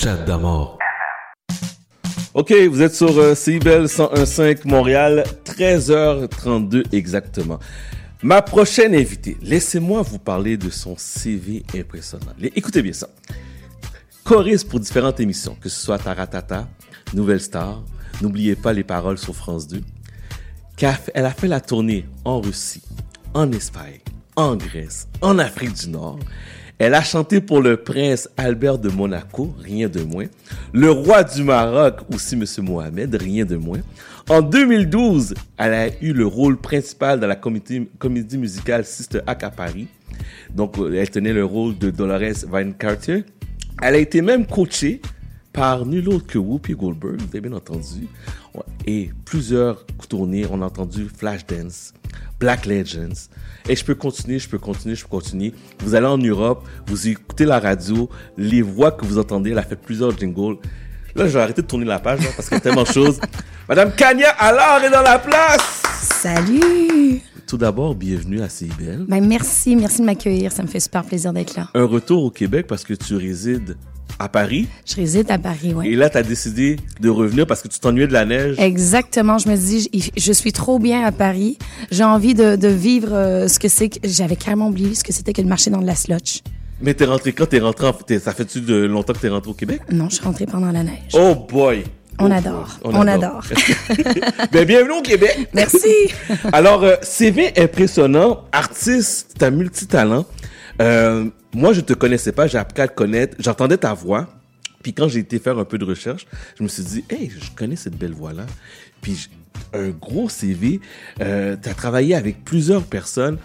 Chat d'amour. OK, vous êtes sur euh, CIBEL 101.5 Montréal, 13h32 exactement. Ma prochaine invitée, laissez-moi vous parler de son CV impressionnant. Écoutez bien ça. Choriste pour différentes émissions, que ce soit Taratata, Nouvelle Star, n'oubliez pas les paroles sur France 2. Qu'a- Elle a fait la tournée en Russie, en Espagne, en Grèce, en Afrique du Nord. Elle a chanté pour le prince Albert de Monaco, rien de moins. Le roi du Maroc, aussi Monsieur Mohamed, rien de moins. En 2012, elle a eu le rôle principal dans la comédie, musicale Sister Act à Paris. Donc, euh, elle tenait le rôle de Dolores Vine Carter. Elle a été même coachée par nul autre que Whoopi Goldberg, vous avez bien entendu. Et plusieurs tournées, on a entendu Flashdance, Black Legends. Et je peux continuer, je peux continuer, je peux continuer. Vous allez en Europe, vous écoutez la radio, les voix que vous entendez, elle a fait plusieurs jingles. Là, je vais arrêter de tourner la page là, parce qu'il y a tellement de choses. Madame Kanya alors est dans la place! Salut! Tout d'abord, bienvenue à CIBL. Ben merci, merci de m'accueillir. Ça me fait super plaisir d'être là. Un retour au Québec parce que tu résides à Paris. Je réside à Paris, ouais. Et là, tu as décidé de revenir parce que tu t'ennuyais de la neige. Exactement. Je me dis, je, je suis trop bien à Paris. J'ai envie de, de vivre euh, ce que c'est que j'avais carrément oublié ce que c'était que de marcher dans de la slotch. Mais t'es rentré quand t'es rentré en... Ça fait-tu de longtemps que t'es rentré au Québec? Non, je suis rentrée pendant la neige. Oh boy! On Oh adore. On adore. ben, bienvenue au Québec! Merci. Alors, euh, CV impressionnant, artiste, t'as multitalent. Euh, moi, je te connaissais pas, j'ai appris à te connaître. J'entendais ta voix. Puis quand j'ai été faire un peu de recherche, je me suis dit, hey, je connais cette belle voix-là. Puis un gros CV. Euh, t'as travaillé avec plusieurs personnes.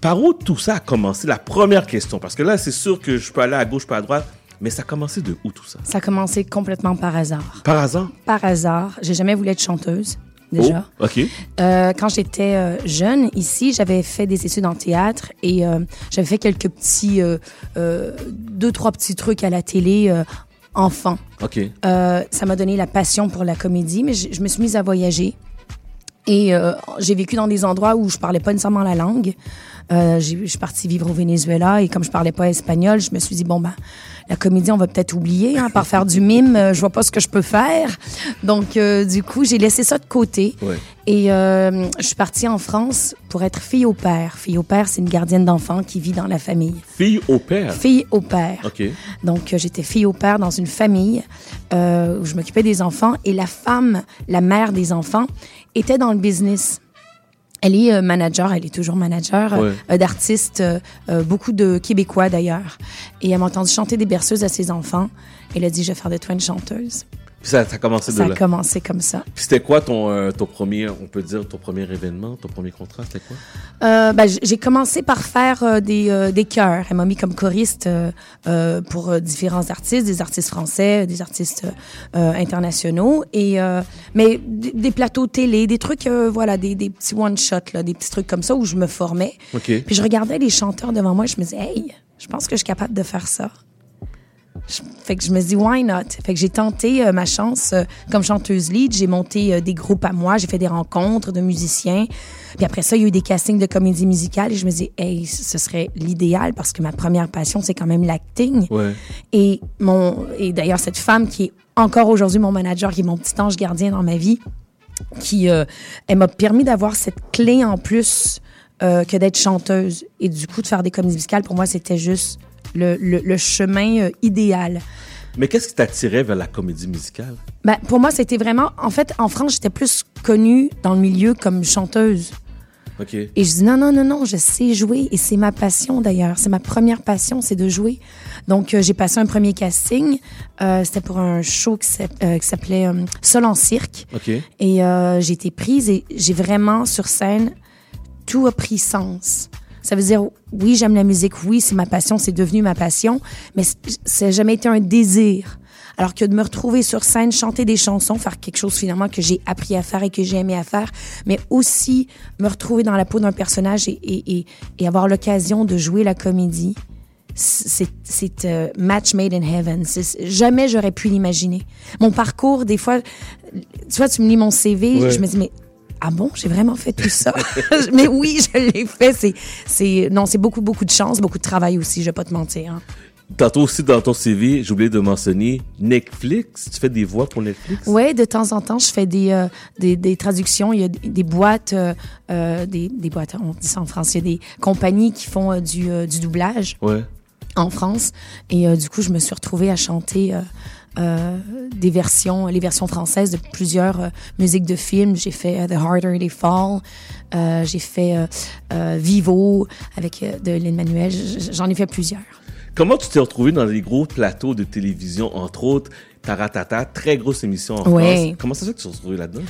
Par où tout ça a commencé? La première question. Parce que là, c'est sûr que je peux aller à gauche, pas à droite. Mais ça a commencé de où tout ça? Ça a commencé complètement par hasard. Par hasard? Par hasard. J'ai jamais voulu être chanteuse, déjà. Oh, OK. Euh, quand j'étais euh, jeune, ici, j'avais fait des études en théâtre et euh, j'avais fait quelques petits, euh, euh, deux, trois petits trucs à la télé euh, enfant. OK. Euh, ça m'a donné la passion pour la comédie, mais je, je me suis mise à voyager. Et euh, j'ai vécu dans des endroits où je parlais pas nécessairement la langue. Euh, je suis partie vivre au Venezuela et comme je parlais pas espagnol, je me suis dit bon ben la comédie on va peut-être oublier, hein, par faire du mime, euh, je vois pas ce que je peux faire. Donc euh, du coup j'ai laissé ça de côté. Et euh, je suis partie en France pour être fille au père. Fille au père, c'est une gardienne d'enfant qui vit dans la famille. Fille au père? Fille au père. OK. Donc, euh, j'étais fille au père dans une famille euh, où je m'occupais des enfants et la femme, la mère des enfants, était dans le business. Elle est euh, manager, elle est toujours manager Ouais. euh, d'artistes, beaucoup de Québécois d'ailleurs. Et elle m'a entendu chanter des berceuses à ses enfants. Elle a dit, je vais faire de toi une chanteuse. Puis ça, ça a commencé de Ça là. a commencé comme ça. Puis c'était quoi ton, euh, ton premier, on peut dire, ton premier événement, ton premier contrat, c'était quoi? Euh, ben, j'ai commencé par faire euh, des, euh, des chœurs. Elle m'a mis comme choriste euh, euh, pour différents artistes, des artistes français, des artistes euh, internationaux, et euh, mais des plateaux télé, des trucs, euh, voilà, des, des petits one shot, là, des petits trucs comme ça où je me formais. OK. Puis je regardais les chanteurs devant moi, et je me disais, hey, je pense que je suis capable de faire ça. Je- fait que je me dis why not? Fait que j'ai tenté euh, ma chance euh, comme chanteuse lead j'ai monté euh, des groupes à moi j'ai fait des rencontres de musiciens. Puis après ça il y a eu des castings de comédie musicale et je me dis hey ce serait l'idéal parce que ma première passion c'est quand même l'acting. Ouais. et mon et d'ailleurs cette femme qui est encore aujourd'hui mon manager qui est mon petit ange gardien dans ma vie qui elle m'a permis d'avoir cette clé en plus que d'être chanteuse et du coup de faire des comédies musicales pour moi c'était juste le, le, le chemin euh, idéal. Mais qu'est-ce qui t'attirait vers la comédie musicale? Ben, pour moi, c'était vraiment. En fait, en France, j'étais plus connue dans le milieu comme chanteuse. OK. Et je dis non, non, non, non, je sais jouer. Et c'est ma passion d'ailleurs. C'est ma première passion, c'est de jouer. Donc, euh, j'ai passé un premier casting. Euh, C'était pour un show qui s'app- qui s'appelait euh, Sol en cirque. OK. Et j'ai été prise et j'ai vraiment, sur scène, tout a pris sens. Ça veut dire, oui, j'aime la musique, oui, c'est ma passion, c'est devenu ma passion, mais ça n'a jamais été un désir. Alors que de me retrouver sur scène, chanter des chansons, faire quelque chose finalement que j'ai appris à faire et que j'ai aimé à faire, mais aussi me retrouver dans la peau d'un personnage et, et, et, et avoir l'occasion de jouer la comédie, c'est euh, match made in heaven. Jamais j'aurais pu l'imaginer. Mon parcours, des fois, tu vois, tu me lis mon CV, Ouais. je me dis mais ah bon, j'ai vraiment fait tout ça? mais oui, je l'ai fait. C'est c'est non, c'est beaucoup beaucoup de chance, beaucoup de travail aussi. Je vais pas te mentir. hein. Tantôt aussi dans ton CV, j'ai oublié de mentionner Netflix. Tu fais des voix pour Netflix? Oui, de temps en temps, je fais des, euh, des, des, traductions. Il y a des, boîtes, euh, euh, des, des, boîtes, on dit ça en français, il y a des compagnies qui font du, du, doublage ouais. en France. Et du coup, je me suis retrouvée à chanter des versions, les versions françaises de plusieurs musiques de films. J'ai fait The Harder They Fall. j'ai fait Vivo avec de Lin-Manuel. J'en ai fait plusieurs. Comment tu t'es retrouvé dans les gros plateaux de télévision, entre autres Taratata, très grosse émission en France. Comment ça se fait que tu t'es retrouvé là-dedans?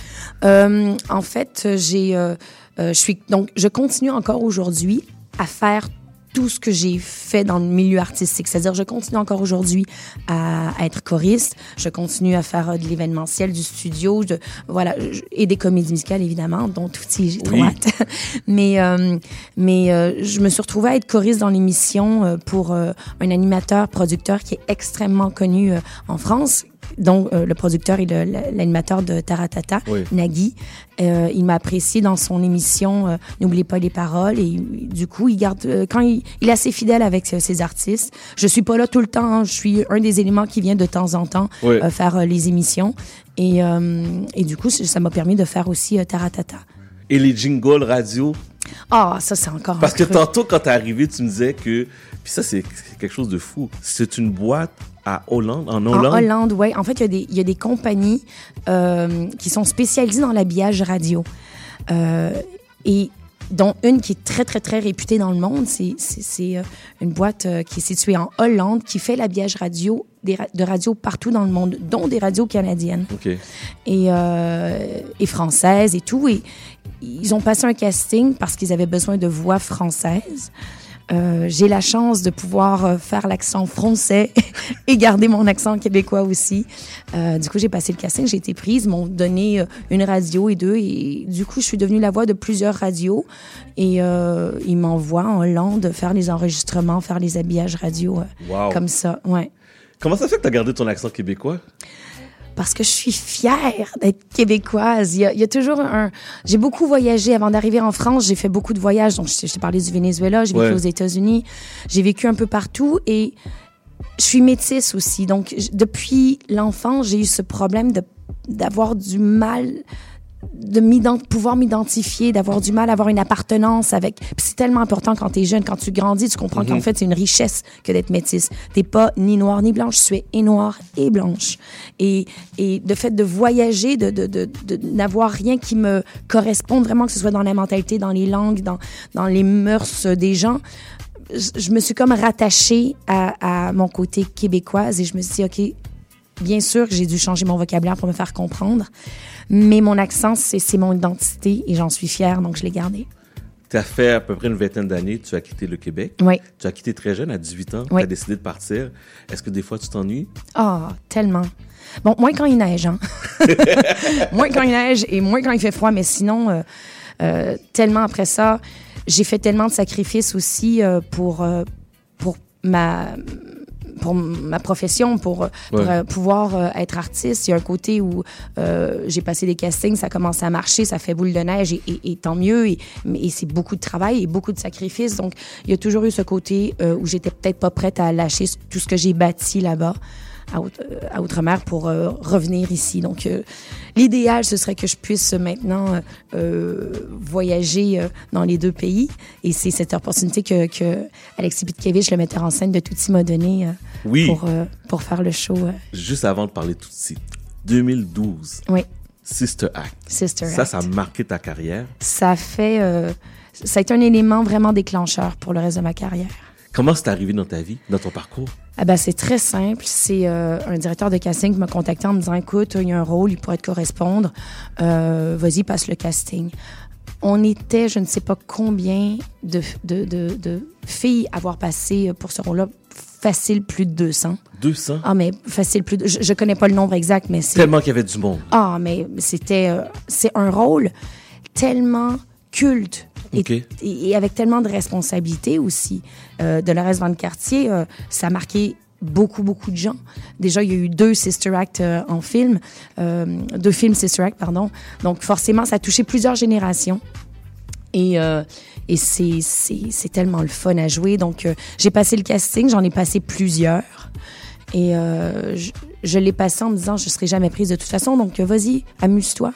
Euh, En fait, j'ai, euh, euh, je suis donc, je continue encore aujourd'hui à faire tout ce que j'ai fait dans le milieu artistique. C'est-à-dire, je continue encore aujourd'hui à, être choriste. Je continue à faire euh, de l'événementiel, du studio, de, voilà, et des comédies musicales, évidemment, dont tout j'ai trop hâte. mais euh, mais euh, je me suis retrouvée à être choriste dans l'émission pour un animateur, producteur qui est extrêmement connu en France, dont euh, le producteur et l'animateur de Taratata, Nagui. Euh, il m'a apprécié dans son émission euh, N'oubliez pas les paroles et du coup, il garde quand il, est assez fidèle avec ses artistes. Je suis pas là tout le temps, hein. je suis un des éléments qui vient de temps en temps faire les émissions et, et du coup, ça m'a permis de faire aussi Taratata. Et les jingles radio? Ah, ça, c'est encore Parce que tantôt, quand t'es arrivé, tu me disais que. Puis ça, c'est quelque chose de fou. C'est une boîte à Hollande, en Hollande. En Hollande, oui. En fait, il y, y, a des compagnies euh, qui sont spécialisées dans l'habillage radio. Euh, et dont une qui est très, très, très réputée dans le monde. C'est euh, une boîte qui est située en Hollande, qui fait l'habillage radio des, de radio partout dans le monde, dont des radios canadiennes et, euh, et françaises et tout. Et ils ont passé un casting parce qu'ils avaient besoin de voix françaises. Euh, j'ai la chance de pouvoir euh, faire l'accent français et garder mon accent québécois aussi. Euh, du coup, j'ai passé le casting, j'ai été prise, m'ont donné une radio et deux, et du coup, je suis devenue la voix de plusieurs radios. Et ils m'envoient en Hollande faire les enregistrements, faire les habillages radio comme ça. Ouais. Comment ça fait que tu as gardé ton accent québécois? Parce que je suis fière d'être québécoise. Il y, a, il y a, toujours un... J'ai beaucoup voyagé avant d'arriver en France. J'ai fait beaucoup de voyages. Donc, je, t'ai parlé du Venezuela, j'ai vécu aux États-Unis. J'ai vécu un peu partout et je suis métisse aussi. Donc, depuis l'enfance, j'ai eu ce problème de d'avoir du mal de pouvoir m'identifier, d'avoir du mal à avoir une appartenance avec. c'est tellement important quand tu es jeune, quand tu grandis, tu comprends qu'en mhm. fait c'est une richesse que d'être métisse. T'es pas ni noire ni blanche, tu es et noire et blanche. Et et de fait de voyager, de de de, de n'avoir rien qui me corresponde vraiment, que ce soit dans la mentalité, dans les langues, dans dans les mœurs des gens. Je, me suis comme rattachée à, à mon côté québécoise et je me suis dit, OK, bien sûr que j'ai dû changer mon vocabulaire pour me faire comprendre. Mais mon accent, c'est mon identité et j'en suis fière, donc je l'ai gardé. Tu as fait à peu près une vingtaine d'années, tu as quitté le Québec. Oui. Tu as quitté très jeune, à 18 ans. Tu as décidé de partir. Est-ce que des fois, tu t'ennuies? Ah, oh, tellement. Bon, moins quand il neige, hein. moins quand il neige et moins quand il fait froid, mais sinon, euh, euh, tellement après ça, j'ai fait tellement de sacrifices aussi euh, pour, pour ma pour ma profession, pour, euh, pouvoir euh, être artiste. Il y a un côté où euh, j'ai passé des castings, ça commence à marcher, ça fait boule de neige et, tant mieux. Et, et c'est beaucoup de travail et beaucoup de sacrifices. Donc, il y a toujours eu ce côté où j'étais peut-être pas prête à lâcher tout ce que j'ai bâti là-bas à, Outre-mer pour euh, revenir ici. Donc, euh, l'idéal, ce serait que je puisse maintenant euh, voyager dans les deux pays. Et c'est cette opportunité que, que Alexis Pitkevich, le metteur en scène de Tutsi, m'a donnée pour, pour faire le show. Juste avant de parler de Tutsi, 2012. Oui. Sister Act. Sister ça, Act. Ça, ça a marqué ta carrière? Ça fait... ça a été un élément vraiment déclencheur pour le reste de ma carrière. Comment c'est arrivé dans ta vie, dans ton parcours? Ah ben, c'est très simple. C'est euh, un directeur de casting qui m'a contacté en me disant Écoute, il y a un rôle, il pourrait te correspondre. Euh, vas-y, passe le casting. On était, je ne sais pas combien de, de, de, de filles à avoir passé pour ce rôle-là. Facile plus de 200. 200? Ah, mais facile plus de... Je, je connais pas le nombre exact, mais c'est... Tellement qu'il y avait du monde. Ah, mais c'était... Euh, c'est un rôle tellement culte et, avec tellement de responsabilités aussi. Euh, de reste Van Cartier, euh, ça a marqué beaucoup, beaucoup de gens. Déjà, il y a eu deux Sister Act euh, en film, euh, deux films Sister Act, pardon. Donc, forcément, ça a touché plusieurs générations. Et, euh, et c'est, tellement le fun à jouer. Donc, j'ai passé le casting, j'en ai passé plusieurs. Et je, je l'ai passé en me disant, je serai jamais prise de toute façon. Donc, vas-y, amuse-toi.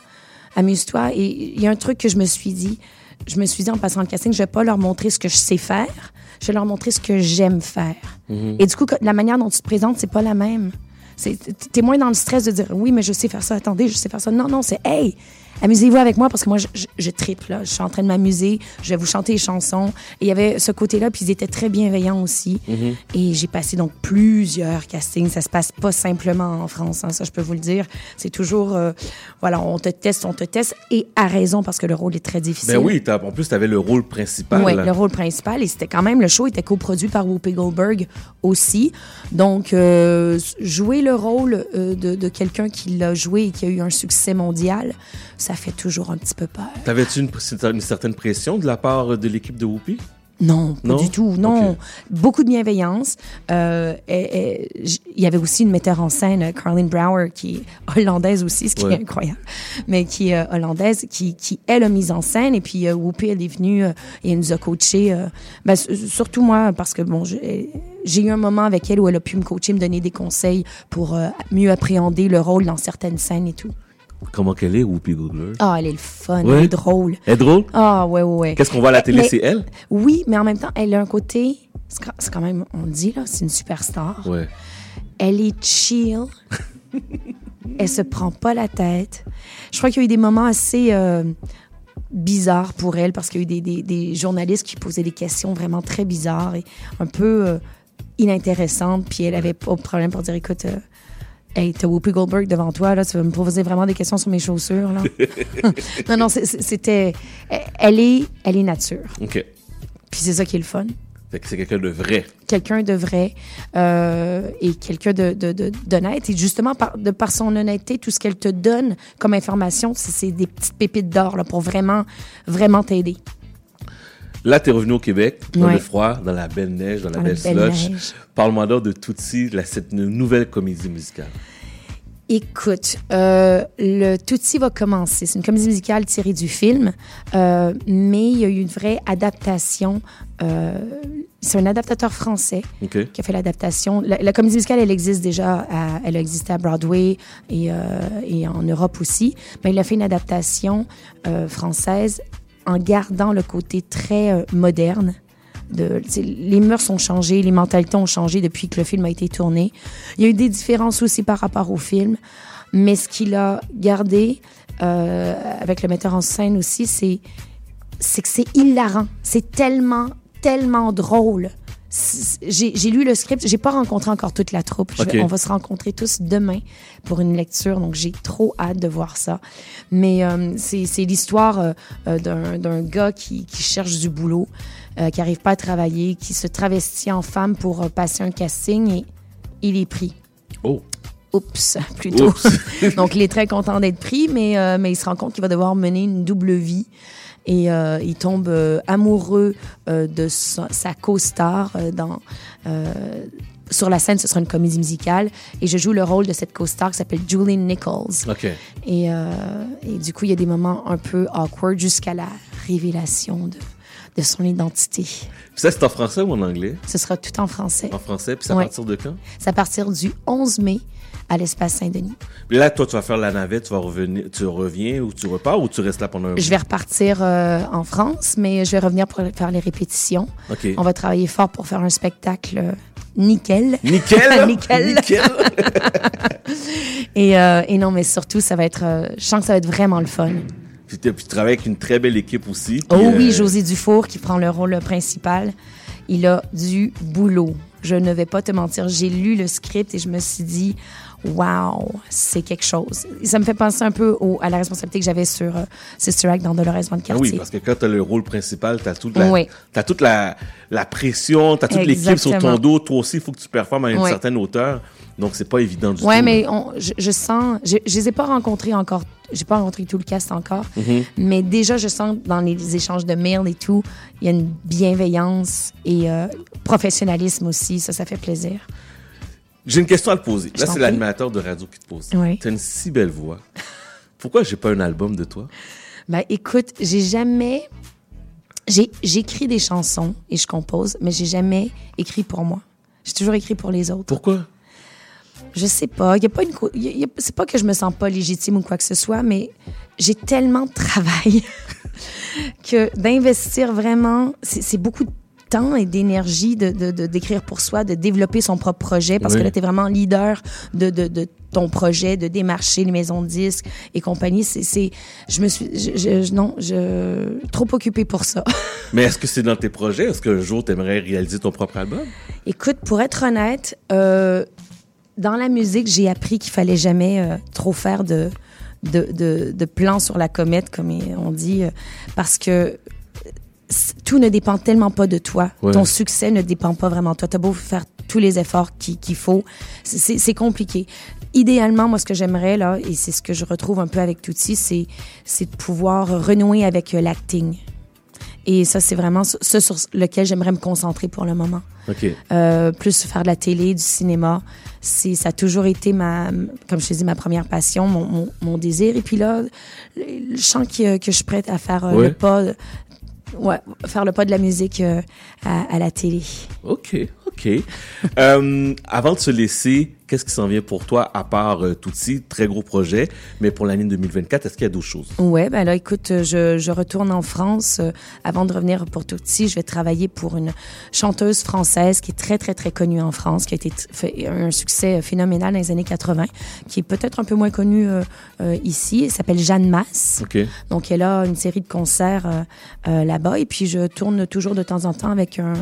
Amuse-toi. Et il y a un truc que je me suis dit. Je me suis dit en passant le casting, je vais pas leur montrer ce que je sais faire. Je vais leur montrer ce que j'aime faire. Et du coup, la manière dont tu te présentes, c'est pas la même. C'est, t'es moins dans le stress de dire oui, mais je sais faire ça. Attendez, je sais faire ça. Non, non, c'est hey, amusez-vous avec moi parce que moi, je, je, je tripe là. Je suis en train de m'amuser. Je vais vous chanter les chansons. Et il y avait ce côté-là, puis ils étaient très bienveillants aussi. Et j'ai passé donc plusieurs castings. Ça se passe pas simplement en France, hein, ça je peux vous le dire. C'est toujours, euh, voilà, on te teste, on te teste, et à raison parce que le rôle est très difficile. Ben oui, en plus, tu avais le rôle principal. Oui, le rôle principal. Et c'était quand même, le show était coproduit par Whoopi Goldberg aussi. Donc, euh, jouer le rôle euh, de, quelqu'un qui l'a joué et qui a eu un succès mondial, ça fait toujours un petit peu peur. T'avais-tu une, une certaine pression de la part de l'équipe de Whoopi? Non, pas Non? du tout. Non, beaucoup de bienveillance. Euh, et- et il y avait aussi une metteur en scène, Carlin Brower, qui est hollandaise aussi, ce qui Ouais. est incroyable, mais qui est euh, hollandaise, qui, qui elle a mise en scène. Et puis euh, Whoopi, elle est venue euh, et elle nous a coaché. ben, surtout moi, parce que bon, j'ai j'ai eu un moment avec elle où elle a pu me coacher, me donner des conseils pour mieux appréhender le rôle dans certaines scènes et tout. Comment qu'elle est, Whoopi Goldberg? Ah, elle est le fun, Ouais. elle est drôle. Elle est drôle? Ah, ouais, ouais, ouais. Qu'est-ce qu'on voit à la télé, c'est elle? Oui, mais en même temps, elle a un côté. C'est quand- c'est quand même, on le dit là, c'est une superstar. Ouais. Elle est chill. elle se prend pas la tête. Je crois qu'il y a eu des moments assez euh, bizarres pour elle parce qu'il y a eu des, des- des journalistes qui posaient des questions vraiment très bizarres et un peu euh, inintéressantes. Puis elle avait pas de problème pour dire écoute, euh, hey, t'as Whoopi Goldberg devant toi, là, tu vas me poser vraiment des questions sur mes chaussures. Là. non, non, c'était. Elle est, elle est nature. OK. Puis c'est ça qui est le fun Fait que c'est quelqu'un de vrai. quelqu'un de vrai euh, et quelqu'un de, de, de- d'honnête. Et justement, par, de par son honnêteté, tout ce qu'elle te donne comme information, c'est, c'est des petites pépites d'or là, pour vraiment, vraiment t'aider. Là, t'es revenu au Québec, dans Ouais. le froid, dans la belle neige, dans la Dans belle belle slush. Parle-moi donc de Tootsie, la, cette nouvelle comédie musicale. Écoute, euh, le Tutsi va commencer. C'est une comédie musicale tirée du film, euh, mais il y a eu une vraie adaptation. euh, c'est un adaptateur français qui a fait l'adaptation. La, la comédie musicale, elle existe déjà, à- elle a existé à Broadway et, euh, et en Europe aussi, mais il a fait une adaptation française en gardant le côté très euh, moderne. De, les mœurs ont changé, les mentalités ont changé depuis que le film a été tourné. Il y a eu des différences aussi par rapport au film, mais ce qu'il a gardé euh, avec le metteur en scène aussi, c'est que c'est hilarant. C'est tellement, tellement drôle. J'ai lu le script, j'ai pas rencontré encore toute la troupe. Vais- on va se rencontrer tous demain pour une lecture, donc j'ai trop hâte de voir ça. Mais euh, c'est l'histoire euh, euh, d'un gars qui, qui cherche du boulot, euh, qui arrive pas à travailler, qui se travestit en femme pour passer un casting et il est pris. Oh! Oups, plutôt. Oups. Donc, il est très content d'être pris, mais, mais il se rend compte qu'il va devoir mener une double vie. Et euh, il tombe euh, amoureux euh, de sa, sa co-star euh, dans... euh, sur la scène, ce sera une comédie musicale. Et je joue le rôle de cette co-star qui s'appelle Julie Nichols. OK. Et, euh, et du coup, il y a des moments un peu awkward jusqu'à la révélation de, de son identité. Ça, c'est en français ou en anglais? Ce sera tout en français. En français, puis c'est à Ouais. partir de quand? C'est à partir du 11 mai à l'espace Saint-Denis. Là, toi, tu vas faire la navette, tu vas revenir, tu reviens ou tu repars ou tu restes là pendant un Je vais repartir euh, en France, mais je vais revenir pour faire les répétitions. On va travailler fort pour faire un spectacle euh, nickel. Nickel! Nickel. Nickel! Et, euh, et non, mais surtout, ça va être, euh, je sens que ça va être vraiment le fun. puis, tu puis tu travailles avec une très belle équipe aussi. Oh oui, José Dufour qui prend le rôle principal. Il a du boulot. Je ne vais pas te mentir. J'ai lu le script et je me suis dit, wow, c'est quelque chose. Ça me fait penser un peu au- à la responsabilité que j'avais sur euh, Sister Act dans Dolores Van Ah Cartier. oui, parce que quand tu as le rôle principal, tu as toute la, Oui. t'as toute la, la pression, tu as toute l'équipe sur ton dos. Toi aussi, il faut que tu performes à une Oui. certaine hauteur. Donc, c'est pas évident du Ouais, tout. mais on, je, je sens, je, je les ai pas rencontrés encore, j'ai pas rencontré tout le cast encore, Mm-hmm. mais déjà je sens dans les échanges de mails et tout, il y a une bienveillance et euh, professionnalisme aussi, ça, ça fait plaisir. J'ai une question à te poser. Là, c'est l'animateur de radio qui te pose. Oui. Tu as une si belle voix. Pourquoi j'ai pas un album de toi? Ben écoute, j'ai jamais j'écris des chansons et je compose, mais j'ai jamais écrit pour moi. J'ai toujours écrit pour les autres. Pourquoi? Je sais pas. Y a pas une. a- C'est pas que je me sens pas légitime ou quoi que ce soit, mais j'ai tellement de travail que d'investir vraiment, c'est c'est beaucoup de temps et d'énergie de de- de- d'écrire pour soi, de développer son propre projet, parce Oui. que là, tu es vraiment leader de, de, ton projet, de démarcher les maisons de disques et compagnie. C'est, c'est, je me suis, je, je- non, je, trop occupée pour ça. Mais est-ce que c'est dans tes projets? Est-ce qu'un jour, tu aimerais réaliser ton propre album? Écoute, pour être honnête, euh, dans la musique, j'ai appris qu'il fallait jamais euh, trop faire de, de, de, de plans sur la comète, comme on dit, euh, parce que tout ne dépend tellement pas de toi. Ouais. Ton succès ne dépend pas vraiment de toi. T'as beau faire tous les efforts qui- qu'il faut, c'est- compliqué. Idéalement, moi, ce que j'aimerais, là, et c'est ce que je retrouve un peu avec Tootsie, c'est de pouvoir renouer avec euh, l'acting. Et ça, c'est vraiment ce sur lequel j'aimerais me concentrer pour le moment OK. euh, plus faire de la télé, du cinéma. C'est, ça a toujours été ma, comme je te dis, ma première passion, mon, mon, mon désir. Et puis là, le, le chant que, que je suis prête à faire euh, Ouais. le pas, ouais, faire le pas de la musique euh, à, la télé. OK, OK. Euh, avant de se laisser, qu'est-ce qui s'en vient pour toi, à part euh, Tootsie, très gros projet, mais pour l'année 2024, est-ce qu'il y a d'autres choses? Ouais, ben là, écoute, euh, je, je retourne en France. euh, avant de revenir pour petit, je vais travailler pour une chanteuse française qui est très, très, très connue en France, qui a été fait un succès phénoménal dans les années 80, qui est peut-être un peu moins connue euh, euh, ici. Elle s'appelle Jeanne Masse. OK. Donc, elle a une série de concerts euh, euh, là-bas. Et puis, je tourne toujours de temps en temps avec un,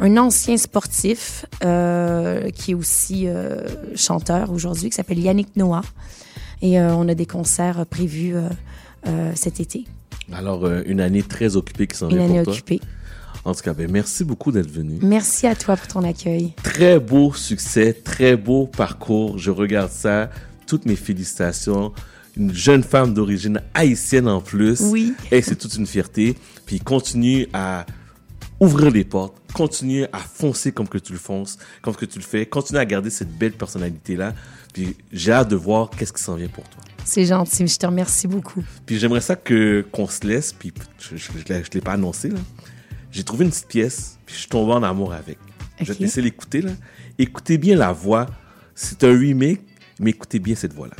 un ancien sportif euh, qui est aussi euh, chanteur aujourd'hui, qui s'appelle Yannick Noah. Et euh, on a des concerts prévus euh, euh, cet été. Alors, une année très occupée qui s'en Une vient année pour toi. occupée. En tout cas, ben, merci beaucoup d'être venu. Merci à toi pour ton accueil. Très beau succès, très beau parcours. Je regarde ça. Toutes mes félicitations. Une jeune femme d'origine haïtienne en plus. Oui. Et c'est toute une fierté. Puis continue à ouvrir les portes, continue à foncer comme que tu le fonces, comme que tu le fais, continue à garder cette belle personnalité-là. Puis j'ai hâte de voir qu'est-ce qui s'en vient pour toi. C'est gentil. Je te remercie beaucoup. Puis j'aimerais ça que qu'on se laisse, puis je, je, je l'ai- je l'ai pas annoncé là. J'ai trouvé une petite pièce, puis je suis tombé en amour avec. Je vais te laisser l'écouter là. Écoutez bien la voix. C'est un remake, mais écoutez bien cette voix là.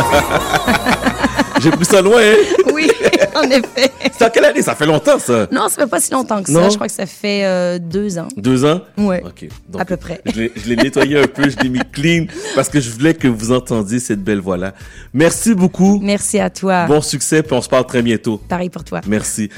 J'ai pris ça loin. Hein? Oui, en effet. C'est en quelle année? Ça fait longtemps ça. Non, ça fait pas si longtemps que Non? ça. Je crois que ça fait euh, deux ans. Deux ans? Ouais. Ok. Donc, À peu près. Je l'ai- je l'ai nettoyé un peu, je l'ai mis clean parce que je voulais que vous entendiez cette belle voix-là. Merci beaucoup. Merci à toi. Bon succès, puis on se parle très bientôt. Pareil pour toi. Merci.